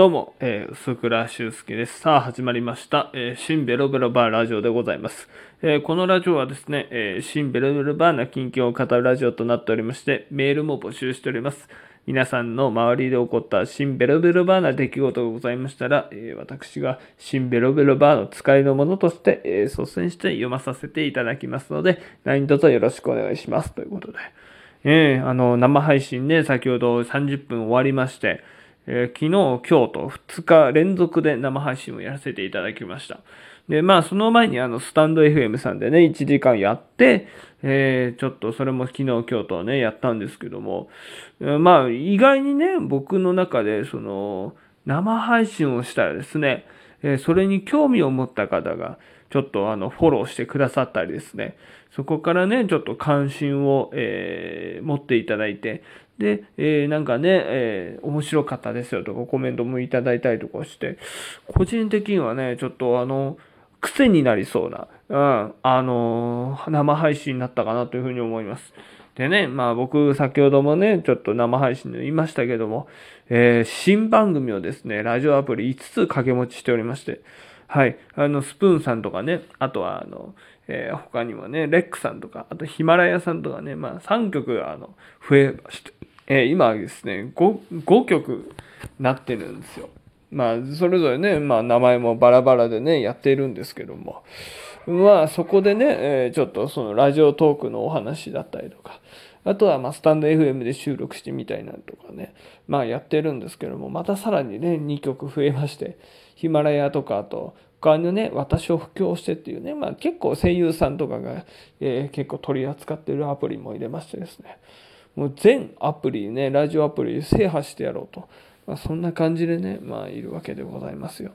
どうも、えー、薄倉修介です。さあ、始まりました、えー、新ベロベロバーラジオでございます。えーこのラジオはですね、えー新ベロベロバーな近況を語るラジオとなっておりまして、メールも募集しております。皆さんの周りで起こった新ベロベロバーな出来事がございましたら、えー私が新ベロベロバーの使いのものとして、えー率先して読まさせていただきますので、何卒よろしくお願いします。ということで。えーあの、生配信ね、先ほど30分終わりまして、えー昨日、今日と2日連続で生配信をやらせていただきました。で、まあ、その前にあの、スタンド FM さんでね、1時間やって、えーちょっとそれも昨日、今日とね、やったんですけども、まあ、意外にね、僕の中で、その、生配信をしたらですね、えーそれに興味を持った方が、ちょっとあの、フォローしてくださったりですね、そこからね、ちょっと関心を、えー持っていただいて、で、えーなんかね、えー面白かったですよとかコメントもいただいたりとかして、個人的にはね、ちょっとあの、癖になりそうな、うん、あのー生配信になったかなというふうに思います。でね、まあ僕、先ほどもね、ちょっと生配信で言いましたけども、えー新番組をですね、ラジオアプリ5つ掛け持ちしておりまして、はい、あの、スプーンさんとかね、あとは、あの、えー他にもね、レックさんとか、あとヒマラヤさんとかね、まあ3曲、あの、増えまして、えー今ですね5、5曲なってるんですよ。まあ、それぞれね、まあ、名前もバラバラでね、やっているんですけども、まあ、そこでね、えーちょっとそのラジオトークのお話だったりとか、あとは、ま、スタンド FM で収録してみたいなとかね、まあ、やってるんですけども、またさらにね、2曲増えまして、ヒマラヤとか、あと、他のね、私を布教してっていうね、まあ、結構声優さんとかが、えー結構取り扱ってるアプリも入れましてですね、もう全アプリね、ラジオアプリ制覇してやろうと。まあ、そんな感じでね、まあ、いるわけでございますよ。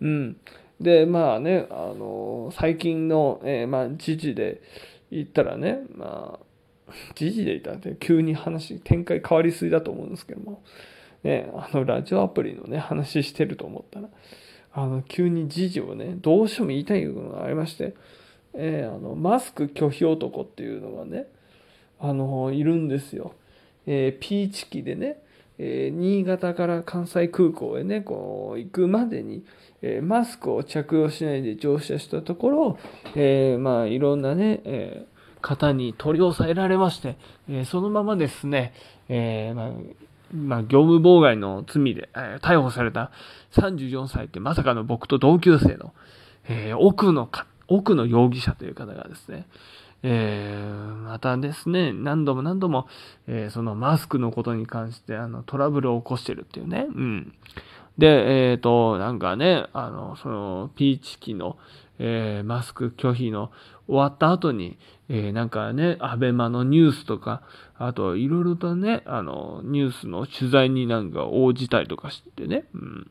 うん。で、まあね、あの最近の、えーまあ、時事で言ったらね、まあ、時事で言ったらね、急に話、展開変わりすぎだと思うんですけども、ね、あの、ラジオアプリのね、話してると思ったら、あの、急に時事をね、どうしても言いたいのがありまして、えーあの、マスク拒否男っていうのがね、あのいるんですよ。えーピーチ機でね、えー新潟から関西空港へねこう行くまでに、えーマスクを着用しないで乗車したところ、えーまあいろんなね、えー方に取り押さえられまして、えーそのままですね、えーまあまあ、業務妨害の罪で、えー逮捕された34歳ってまさかの僕と同級生の、えー奥のか、奥の容疑者という方がですね、えーまたですね、何度も何度も、えーそのマスクのことに関してあのトラブルを起こしてるっていうね。うん。で、えっ、と、なんかね、あの、その、ピーチ機の、えーマスク拒否の終わった後に、えーなんかね、アベマのニュースとか、あと、いろいろとね、あの、ニュースの取材になんか応じたりとかしてね。うん。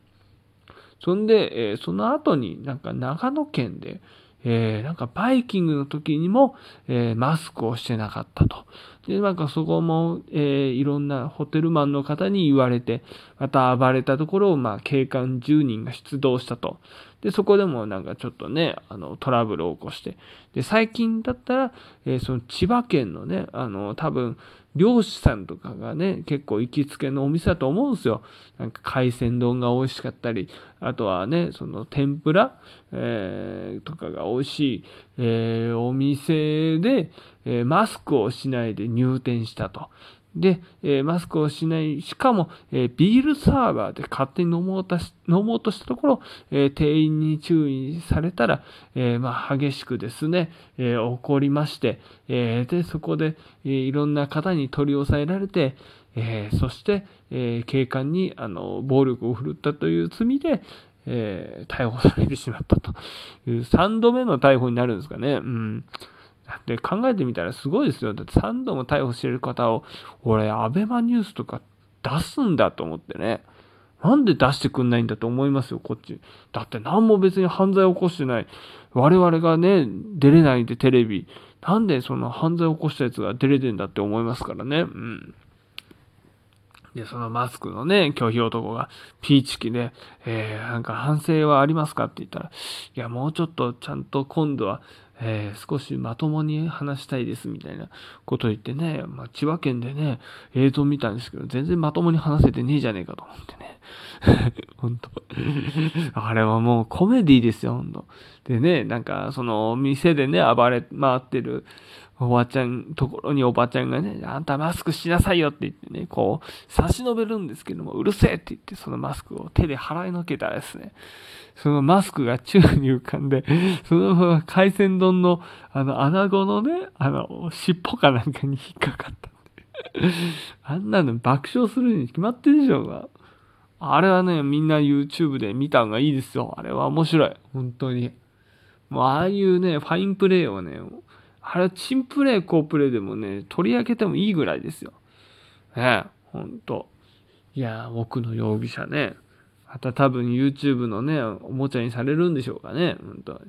そんで、えーその後になんか長野県で、えーなんかバイキングの時にも、えーマスクをしてなかったと。で、なんかそこも、えーいろんなホテルマンの方に言われて、また暴れたところを、まあ、警官10人が出動したと。で、そこでもなんかちょっとね、あの、トラブルを起こして。で、最近だったら、えーその千葉県のね、あの、多分、漁師さんとかがね、結構行きつけのお店だと思うんですよ。なんか海鮮丼が美味しかったり、あとはね、その天ぷら、えーとかが美味しい、えーお店で、えマスクをしないで入店したと。で、えマスクをしない、しかも、えビールサーバーで勝手に飲もうとし飲もうとしたところ、え店員に注意されたら、えまあ、激しくですね、え怒りまして、えで、そこで、えいろんな方に取り押さえられて、えそして、え警官にあの暴力を振るったという罪で、え逮捕されてしまったという3度目の逮捕になるんですかね。うん。だって考えてみたらすごいですよ。だって3度も逮捕してる方を、俺、アベマニュースとか出すんだと思ってね。なんで出してくんないんだと思いますよ、こっち。だって何も別に犯罪を起こしてない。我々がね、出れないんでテレビ。なんでその犯罪を起こしたやつが出れてんだって思いますからね。うん。で、そのマスクのね、拒否男がピーチ機で、えー、なんか反省はありますかって言ったら、いや、もうちょっとちゃんと今度は、えー、少しまともに話したいですみたいなことを言ってね、まあ、千葉県でね、映像見たんですけど、全然まともに話せてねえじゃねえかと思ってね。本当 あれはもうコメディですよ、本当でね、なんか、その、店でね、暴れ回ってる、おばちゃん、ところにおばちゃんがね、あんたマスクしなさいよって言ってね、こう、差し伸べるんですけども、うるせえって言って、そのマスクを手で払いのけたらですね、そのマスクが宙に浮かんで、そのまま海鮮丼の、あの、穴子のね、あの、尻尾かなんかに引っかかった あんなの爆笑するに決まってるでしょうが。あれはね、みんな YouTube で見た方がいいですよ。あれは面白い。本当に。もうああいうね、ファインプレーをね、あれ、チンプレー、好プレーでもね、取り上げてもいいぐらいですよ。ねえほんと。いや、奥の容疑者ね。また多分 YouTube のね、おもちゃにされるんでしょうかね。本当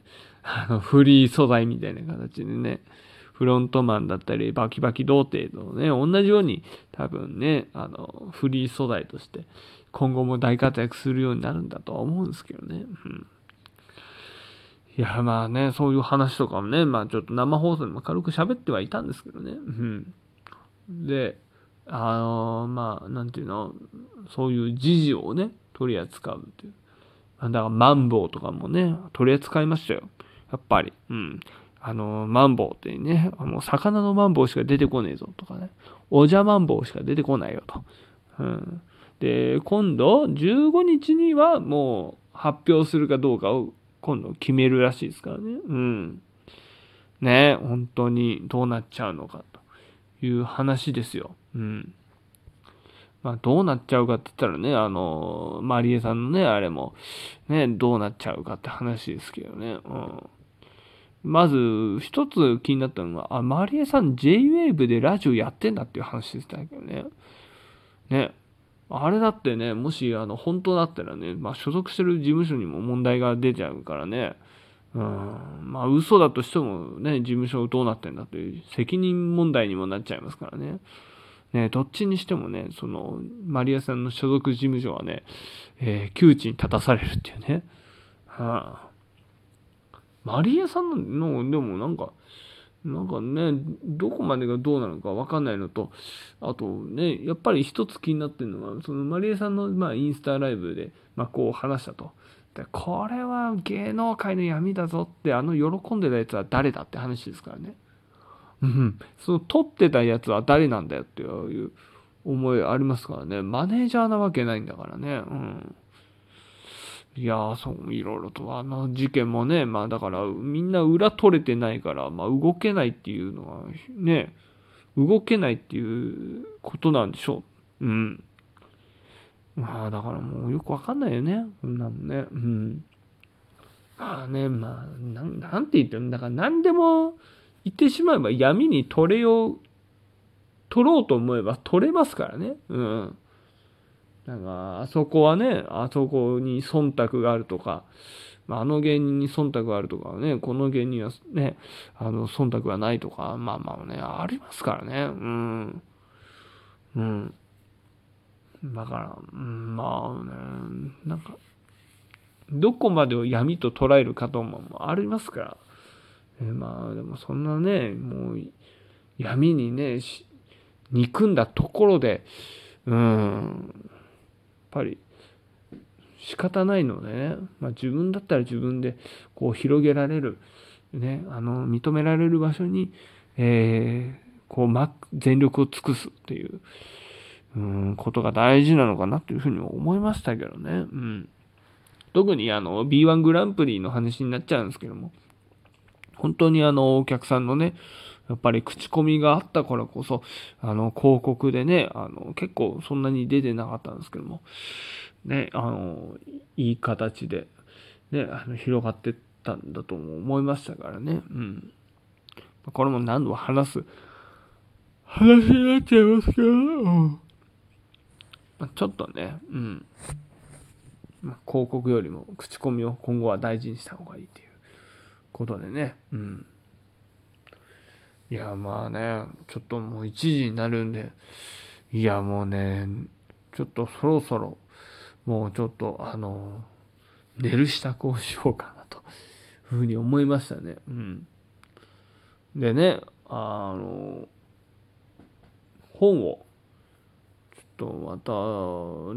あの、フリー素材みたいな形でね。フロントマンだったり、バキバキ童貞のね、同じように多分ね、あの、フリー素材として今後も大活躍するようになるんだとは思うんですけどね。うんいや、まあね、そういう話とかもね、まあちょっと生放送でも軽く喋ってはいたんですけどね。うん。で、あのー、まあ、なんていうの、そういう時事をね、取り扱うっていう。だから、マンボウとかもね、取り扱いましたよ。やっぱり。うん。あの、マンボウってね、あの、魚のマンボウしか出てこねえぞとかね。おじゃマンボウしか出てこないよと。うん。で、今度、15日にはもう発表するかどうかを今度決めるらしいですからね。うん。ね本当にどうなっちゃうのかという話ですよ。うん。まあ、どうなっちゃうかって言ったらね、あの、マリエさんのね、あれも、ね、どうなっちゃうかって話ですけどね。うん。まず、一つ気になったのが、あ、マリエさん J-Wave でラジオやってんだっていう話でしたけどね。ね。あれだってね、もし、あの、本当だったらね、まあ、所属してる事務所にも問題が出ちゃうからね、うん、まあ、嘘だとしてもね、事務所どうなってんだという責任問題にもなっちゃいますからね。ね、どっちにしてもね、その、マリアさんの所属事務所はね、えー、窮地に立たされるっていうね。はあ、マリアさんの、でもなんか、なんかね、どこまでがどうなのかわかんないのと、あとね、やっぱり一つ気になってるのは、そのマリエさんの、まあ、インスタライブで、まあ、こう話したと。で、これは芸能界の闇だぞって、あの喜んでたやつは誰だって話ですからね。うん。その撮ってたやつは誰なんだよっていう思いありますからね。マネージャーなわけないんだからね。うん。いやー、そう、いろいろと、あの事件もね、まあだから、みんな裏取れてないから、まあ動けないっていうのは、ね、動けないっていうことなんでしょう。うん。まあだからもうよくわかんないよね。こんなのね。うん。まあね、まあ、なん、なんて言っても、だから何でも言ってしまえば闇に取れよう、取ろうと思えば取れますからね。うん。なんか、あそこはね、あそこに忖度があるとか、あ、の芸人に忖度があるとかね、この芸人はね、あの、忖度がないとか、まあまあね、ありますからね。うん。うん。だから、まあね、なんか、どこまでを闇と捉えるかともありますから。えまあ、でもそんなね、もう、闇にね、憎んだところで、うんやっ、ぱり仕方ないのでね、まあ、自分だったら自分でこう広げられる、ね、あの認められる場所に、えー、こう全力を尽くすっていう、うん、ことが大事なのかなというふうに思いましたけどね。うん、特にあの B1 グランプリの話になっちゃうんですけども、本当にあのお客さんのね、やっぱり口コミがあったからこそ、あの、広告でね、あの、結構そんなに出てなかったんですけども、ね、あの、いい形で、ね、あの、広がってったんだとも思いましたからね、うん。これも何度も話す話になっちゃいますけど、うんま、ちょっとね、うん。ま、広告よりも口コミを今後は大事にした方がいいっていうことでね、うん。いや、まあね、ちょっともう1時になるんで、いや、もうね、ちょっとそろそろ、もうちょっと、あの、寝る支度をしようかなと、いうふうに思いましたね。うん。でね、あの、本を、ちょっとまた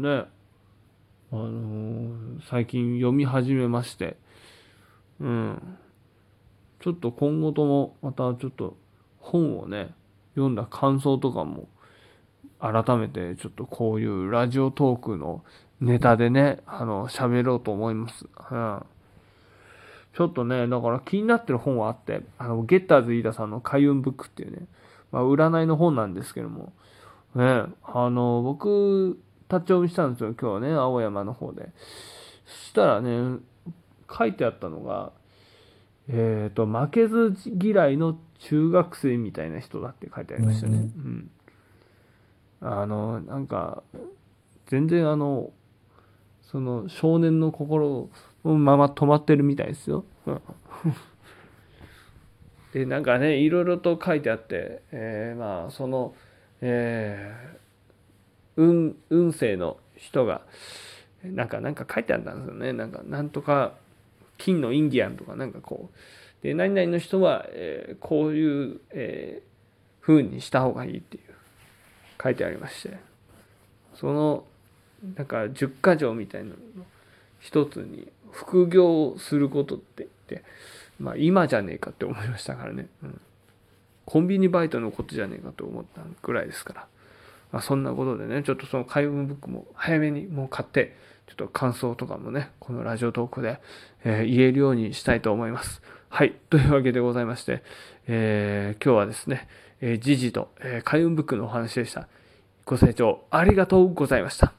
ね、あの、最近読み始めまして、うん。ちょっと今後ともまたちょっと本をね、読んだ感想とかも改めてちょっとこういうラジオトークのネタでね、あの、喋ろうと思います。うん。ちょっとね、だから気になってる本はあって、あの、ゲッターズ飯田さんの開運ブックっていうね、まあ、占いの本なんですけども、ね、あの、僕、立ち読みしたんですよ、今日はね、青山の方で。そしたらね、書いてあったのが、えっ、ー、と、負けず嫌いの中学生みたいな人だって書いてありましたね。うん。あの、なんか、全然あの、その少年の心のまま止まってるみたいですよ。で、なんかね、いろいろと書いてあって、えー、まあ、その、えー、運、運勢の人が、なんか、なんか書いてあったんですよね。なんか、なんとか、金のインディアンとか、なんかこう、で、何々の人は、え、こういう、えー、風にした方がいいっていう、書いてありまして、その、なんか、十箇条みたいなの一つに、副業をすることって言って、まあ今じゃねえかって思いましたからね。うん、コンビニバイトのことじゃねえかと思ったぐらいですから。まあ、そんなことでね、ちょっとその開運ブックも早めにもう買って、ちょっと感想とかもね、このラジオトークで、えー、言えるようにしたいと思います。はい。というわけでございまして、えー、今日はですね、えー、時事と、えー、開運ブックのお話でした。ご清聴ありがとうございました。